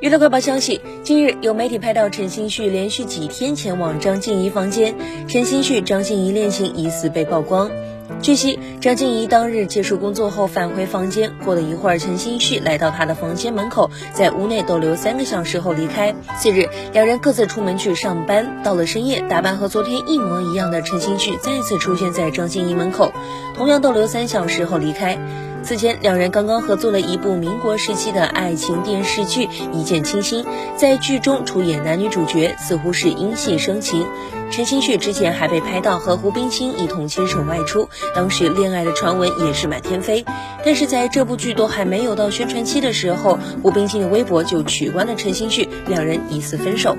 娱乐快报消息，近日有媒体拍到陈星旭连续几天前往张静怡房间，陈星旭、张静怡恋情疑似被曝光。据悉，张静怡当日结束工作后返回房间，过了一会儿，陈星旭来到她的房间门口，在屋内逗留三个小时后离开。次日，两人各自出门去上班。到了深夜，打扮和昨天一模一样的陈星旭再次出现在张静怡门口，同样逗留三小时后离开。此前，两人刚刚合作了一部民国时期的爱情电视剧《一见倾心》，在剧中出演男女主角，似乎是因戏生情。陈星旭之前还被拍到和胡冰卿一同牵手外出，当时恋爱的传闻也是满天飞。但是在这部剧都还没有到宣传期的时候，胡冰卿的微博就取关了陈星旭，两人疑似分手。